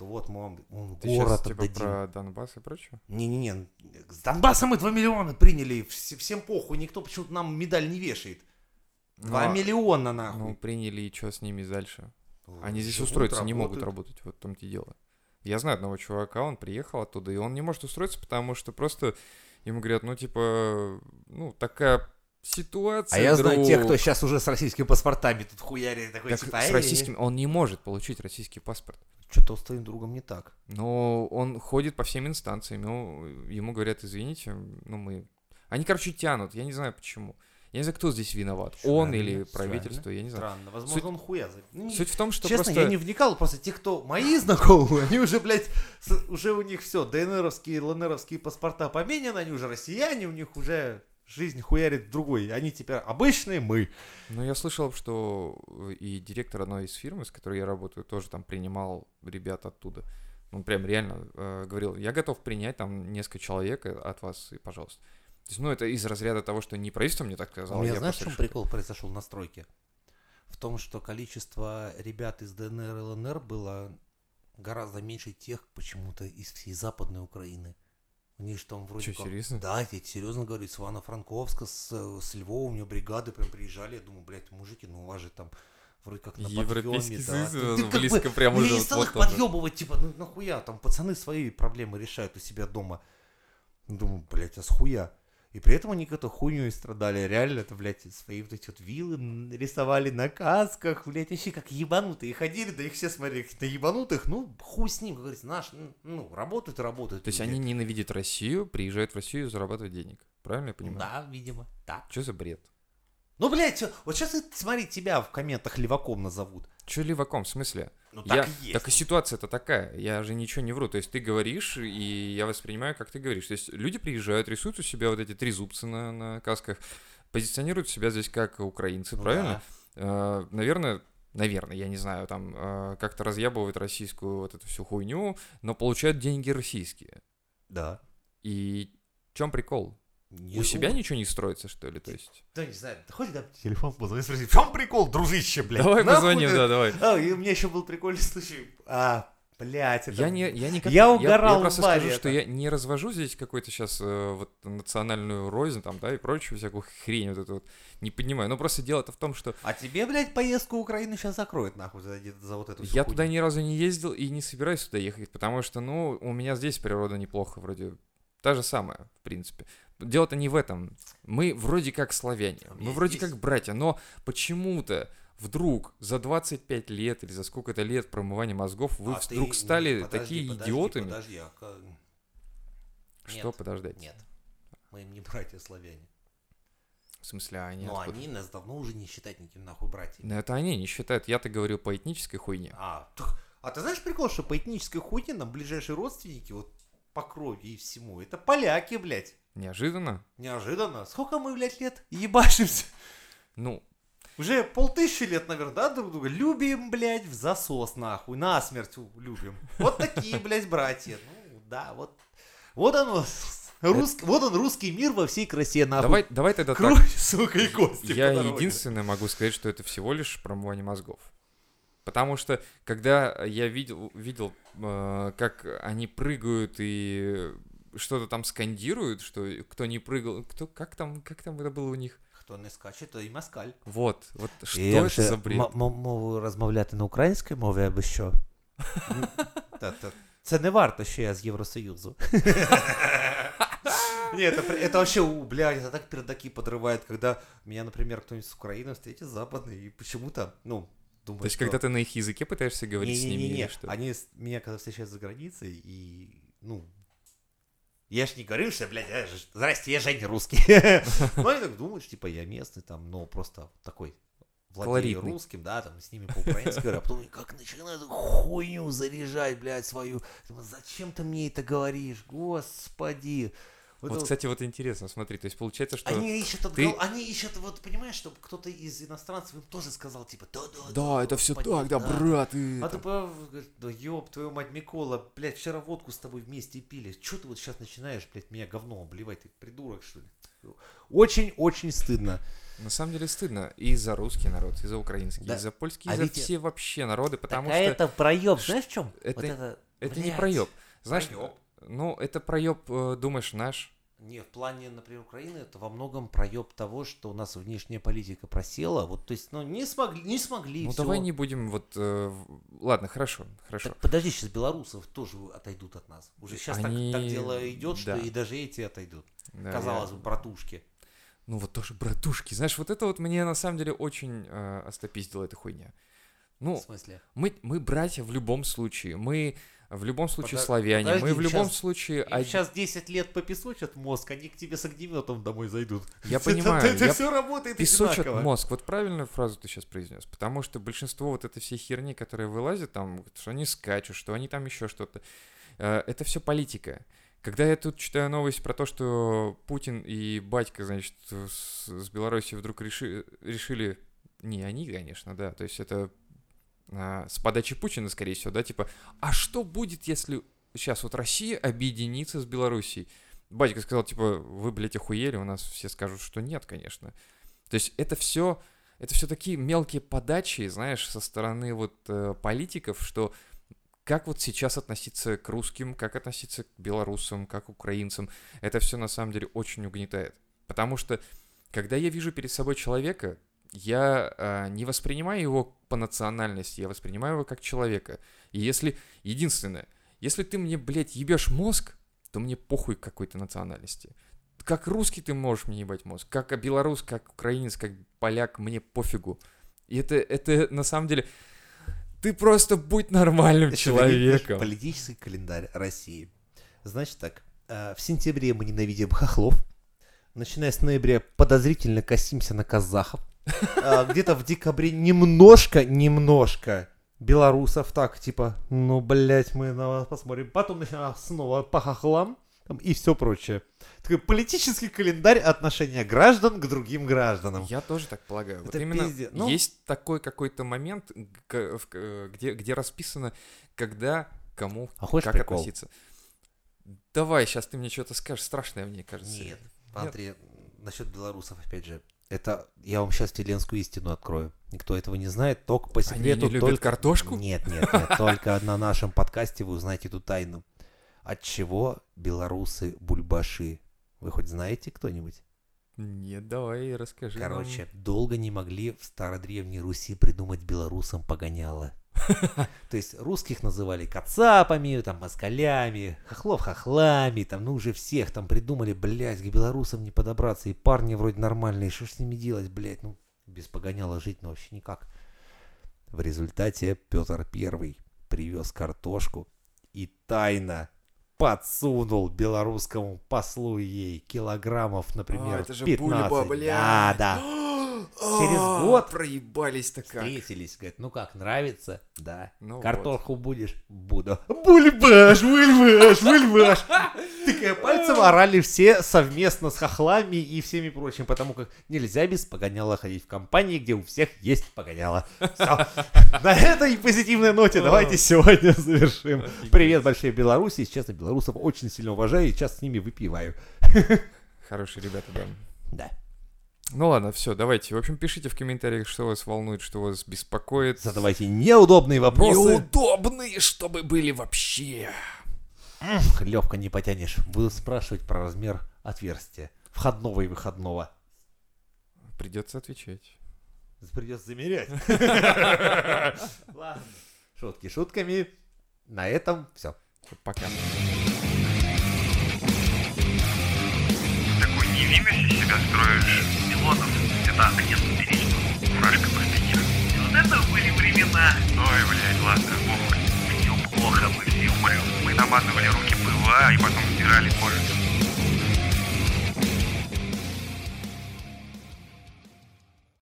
то вот мы вам он Ты город сейчас типа отдадим. про Донбасс и прочее? Не-не-не, с Донбасса мы 2 миллиона приняли, вс- всем похуй, никто почему-то нам медаль не вешает. 2 Ну, миллиона Ну, нахуй. приняли, и что с ними дальше? Ну, Они здесь устроиться не могут работать, вот в том-то и дело. Я знаю одного чувака, он приехал оттуда, и он не может устроиться, потому что просто ему говорят, ну, типа, ну, такая ситуация, А я знаю друг. тех, кто сейчас уже с российскими паспортами тут хуярит, такой, Так типа, с «Эй, российским, он не может получить российский паспорт. Что-то с твоим другом не так. Но он ходит по всем инстанциям, ну, ему говорят, извините, ну, мы... Они, короче, тянут, я не знаю почему. Я не знаю, кто здесь виноват, он Странно, или странно. правительство, я не знаю. Странно, возможно, Суть- он хуя за- Ну, Суть в том, что Честно, просто... я не вникал, просто те, кто мои знакомые, они уже, блядь, с- уже у них все, ДНРовские, ЛНРовские паспорта поменены, они уже россияне, у них уже жизнь хуярит другой. Они теперь обычные мы. Ну, я слышал, что и директор одной из фирм, с которой я работаю, тоже там принимал ребят оттуда. Он прям реально э, говорил, я готов принять там несколько человек э, от вас, и пожалуйста. То есть, ну, это из разряда того, что не правительство мне так сказало. У меня я знаешь, в чем прикол произошел на стройке? В том, что количество ребят из ДНР и ЛНР было гораздо меньше тех почему-то из всей Западной Украины. У них же там вроде Чё, как... серьезно? Да, я тебе серьезно говорю, с Ивано-Франковска, с, э, с Львова у меня бригады прям приезжали. Я думаю, блядь, мужики, ну у вас же там вроде как на Европейский подъеме, да. Союз, Ты- э, ты как близко бы- прям уже Я не стал их подъебывать, типа, ну нахуя, там пацаны свои проблемы решают у себя дома. Думаю, блядь, а с хуя? И при этом они какой-то хуйней страдали. Реально, это, блядь, свои вот эти вот виллы рисовали на касках, блядь, вообще как ебанутые. Ходили, да их все смотрели, как на ебанутых. Ну, хуй с ним, как говорится, наш, ну, работают и работают. То есть они ненавидят Россию, приезжают в Россию зарабатывать денег. Правильно я понимаю? Да, видимо, да. Что за бред? Ну, блядь, вот сейчас, смотри, тебя в комментах леваком назовут. Че леваком, в смысле? Ну, Я- так и есть. Так и ситуация-то такая, я же ничего не вру. То есть ты говоришь, и я воспринимаю, как ты говоришь. То есть люди приезжают, рисуют у себя вот эти три зубца на, на касках, позиционируют себя здесь как украинцы, Ну правильно? Э, наверное, наверное, я не знаю, там э, как-то разъябывают российскую вот эту всю хуйню, но получают деньги российские. Да. И в чем прикол? Не- У себя ничего не строится, что ли? То есть. Да, не знаю, да хоть да, телефон позвони, спроси, в чем прикол, дружище, блядь? Давай Нахуй позвоним, ты- да, давай. А, и у меня еще был прикольный случай. А, блядь, это... Я не, я никак, Я я, угорал в просто баре скажу, что это. я не развожу здесь какой-то сейчас вот национальную рознь там, да, и прочую всякую хрень вот эту вот не поднимаю. Но просто дело-то в том, что А тебе, блядь, поездку в Украину сейчас закроют, нахуй, за, за вот эту я хуйню. туда ни разу не ездил и не собираюсь туда ехать, потому что, ну, у меня здесь природа неплохо вроде. Та же самая, в принципе. Дело-то не в этом. Мы вроде как славяне, мы вроде как братья, но почему-то вдруг за 25 лет или за сколько-то лет промывания мозгов вы А ты- вдруг стали подожди, такие подожди, идиотами. Подожди, а Что Нет, подождать? Нет, мы не братья славяне. В смысле, а они Но откуда? они нас давно уже не считают никаким нахуй братьями. Ну, это они не считают. Я-то говорю по этнической хуйне. А, так- а ты знаешь прикол, что по этнической хуйне нам ближайшие родственники, вот по крови и всему, это поляки, блядь. Неожиданно. Неожиданно. Сколько мы, блядь, лет ебашимся? Ну, Уже полтысячи лет, наверное, да, друг друга? Любим, блядь, в засос, нахуй. Насмерть любим. Вот такие, блядь, братья. Ну, да, вот. Вот оно. Рус... Вот он, русский мир во всей красе, нахуй. давай, давай тогда так. Кровь, сука, и кости. Я единственное могу сказать, что это всего лишь промывание мозгов. Потому что, когда я видел, видел э, как они прыгают и что-то там скандируют, что кто не прыгал, кто, как там, как там это было у них? Хто не скаче, то і москаль. Вот, вот что Як это же за бред? м- м- мову розмовляти на українській мові або що? Та- та- Це не варто, що я з Євросоюзу. Нет, это, при- это вообще, у, блядь, это так пердаки подрывает, когда меня, например, кто-нибудь с Украины встретит западный, и почему-то, ну, думает, То есть, что- когда ты на их языке пытаешься говорить с ними или Не-не-не, что? они меня когда встречают за границей, и, ну, я ж не говорю, что, блядь, я ж- здрасте, я Женя русский. Ну, они так думают, что, типа, я местный, там, но просто такой владею русским, да, там, с ними по-украински говорю, а потом как начинают хуйню заряжать, блядь, свою. Думаю, Зачем ты мне это говоришь, господи. Вот Вот, это кстати, вот интересно, смотри, то есть получается, что... Они ищут, ты- отгол- они ищут, вот, понимаешь, чтобы кто-то из иностранцев им тоже сказал, типа, да-да, Да, это все господи, так, да, брат, и а это- ты говорит, да ёб твою мать, Микола, блядь, вчера водку с тобой вместе пили. Чё ты вот сейчас начинаешь, блядь, меня говном обливать? Ты придурок, что ли? Очень-очень стыдно. На самом деле стыдно и за русский народ, и за украинский, Да. и за польский, А и за все вообще народы, потому Такая что это проеб, знаешь в чем? это- это не блядь, проеб. Знаешь, проёб. Ну, это проеб, э, думаешь, наш. Не, в плане, например, Украины, это во многом проеб того, что у нас внешняя политика просела. Вот, то есть, ну, не смогли, не смогли. ну, всё. давай не будем вот... э, в- ладно, хорошо, хорошо. Так подожди, сейчас белорусов тоже отойдут от нас. Уже сейчас так- так, Они- дело идет, что да. и даже эти отойдут. Да, Казалось я- бы, братушки. Ну, вот тоже братушки. Знаешь, вот это вот мне на самом деле очень э, остопиздила эта хуйня. В Ну, смысле? мы, мы братья в любом случае. Мы в любом случае Подо- славяне. мы подожди, в любом щас- случае... Им сейчас 10 лет попесочат мозг, они к тебе с огнеметом домой зайдут. Я понимаю, Это, я- все работает Песочат одинаково. мозг. Вот правильную фразу ты сейчас произнес. Потому что большинство вот этой всей херни, которая вылазит там, что они скачут, что они там еще что-то, э, это все политика. Когда я тут читаю новость про то, что Путин и батька, значит, с, с Беларуси вдруг реши- решили... Не они, конечно, да. То есть это с подачи Путина, скорее всего, да, типа, а что будет, если сейчас вот Россия объединится с Белоруссией? Батька сказал, типа, вы, блядь, охуели, у нас все скажут, что нет, конечно. То есть это все, это все такие мелкие подачи, знаешь, со стороны вот э, политиков, что как вот сейчас относиться к русским, как относиться к белорусам, как к украинцам, это все на самом деле очень угнетает. Потому что, когда я вижу перед собой человека, я э, не воспринимаю его по национальности, я воспринимаю его как человека. И если, единственное, если ты мне, блядь, ебешь мозг, то мне похуй какой-то национальности. как русский ты можешь мне ебать мозг, как белорус, как украинец, как поляк, мне пофигу. И это, это на самом деле... Ты просто будь нормальным видишь человеком. Политический календарь России. Значит так, э, в сентябре мы ненавидим хохлов. Начиная с ноября подозрительно косимся на казахов. А, Где-то в декабре немножко, немножко белорусов. Так, типа, ну, блядь, мы на вас посмотрим. Потом снова по хохлам и все прочее. Такой политический календарь отношения граждан к другим гражданам. Я тоже так полагаю. Вот Это именно пиздец. Ну- есть такой какой-то момент, где, где расписано, когда кому А как прикол? относиться. Давай, сейчас ты мне что-то скажешь страшное, мне кажется. Нет, смотри, насчет белорусов, опять же, это я вам сейчас вселенскую истину открою. Никто этого не знает, только по Они секрету. не любят только... картошку? Нет, нет, нет, только на нашем подкасте вы узнаете эту тайну. От чего белорусы бульбаши? Вы хоть знаете кто-нибудь? Нет, давай расскажи. нам. Короче, долго не могли в стародревней Руси придумать белорусам погоняло. То есть русских называли кацапами, там, москалями, хохлов хохлами, там, ну уже всех там придумали, блядь, к белорусам не подобраться, и парни вроде нормальные, что ж с ними делать, блядь, ну, без погоняла жить, ну, вообще никак. В результате Петр Первый привез картошку и тайно подсунул белорусскому послу ей килограммов, например, А, это же 15. бульба, блядь. Да, да. Через А, год проебались-то как. Встретились, говорит, ну как, нравится? Да. Ну Картошку будешь? Буду. Бульбаш, бульбаш, бульбаш. Тыкая пальцем орали все совместно с хохлами и всеми прочим, потому как нельзя без погоняла ходить в компании, где у всех есть погоняло. Всё. На этой позитивной ноте давайте сегодня завершим. Привет, большие Беларуси. Честно, белорусов очень сильно уважаю и часто с ними выпиваю. Хорошие ребята, да. Да. Ну ладно, все, давайте. В общем, пишите в комментариях, что вас волнует, что вас беспокоит. Задавайте неудобные вопросы. Неудобные, чтобы были вообще. Легко не потянешь. Буду спрашивать про размер отверстия. Входного и выходного. Придется отвечать. Придется замерять. Ладно. Шутки шутками. На этом все. Пока. Такой невинность из себя строишь. Милонов, это конец перечного. Фуражка протекила. И вот это были времена. Ой, блядь, ладно, похуй. Все плохо, мы все умрем. Мы намазывали руки ПВА и потом стирали кожу.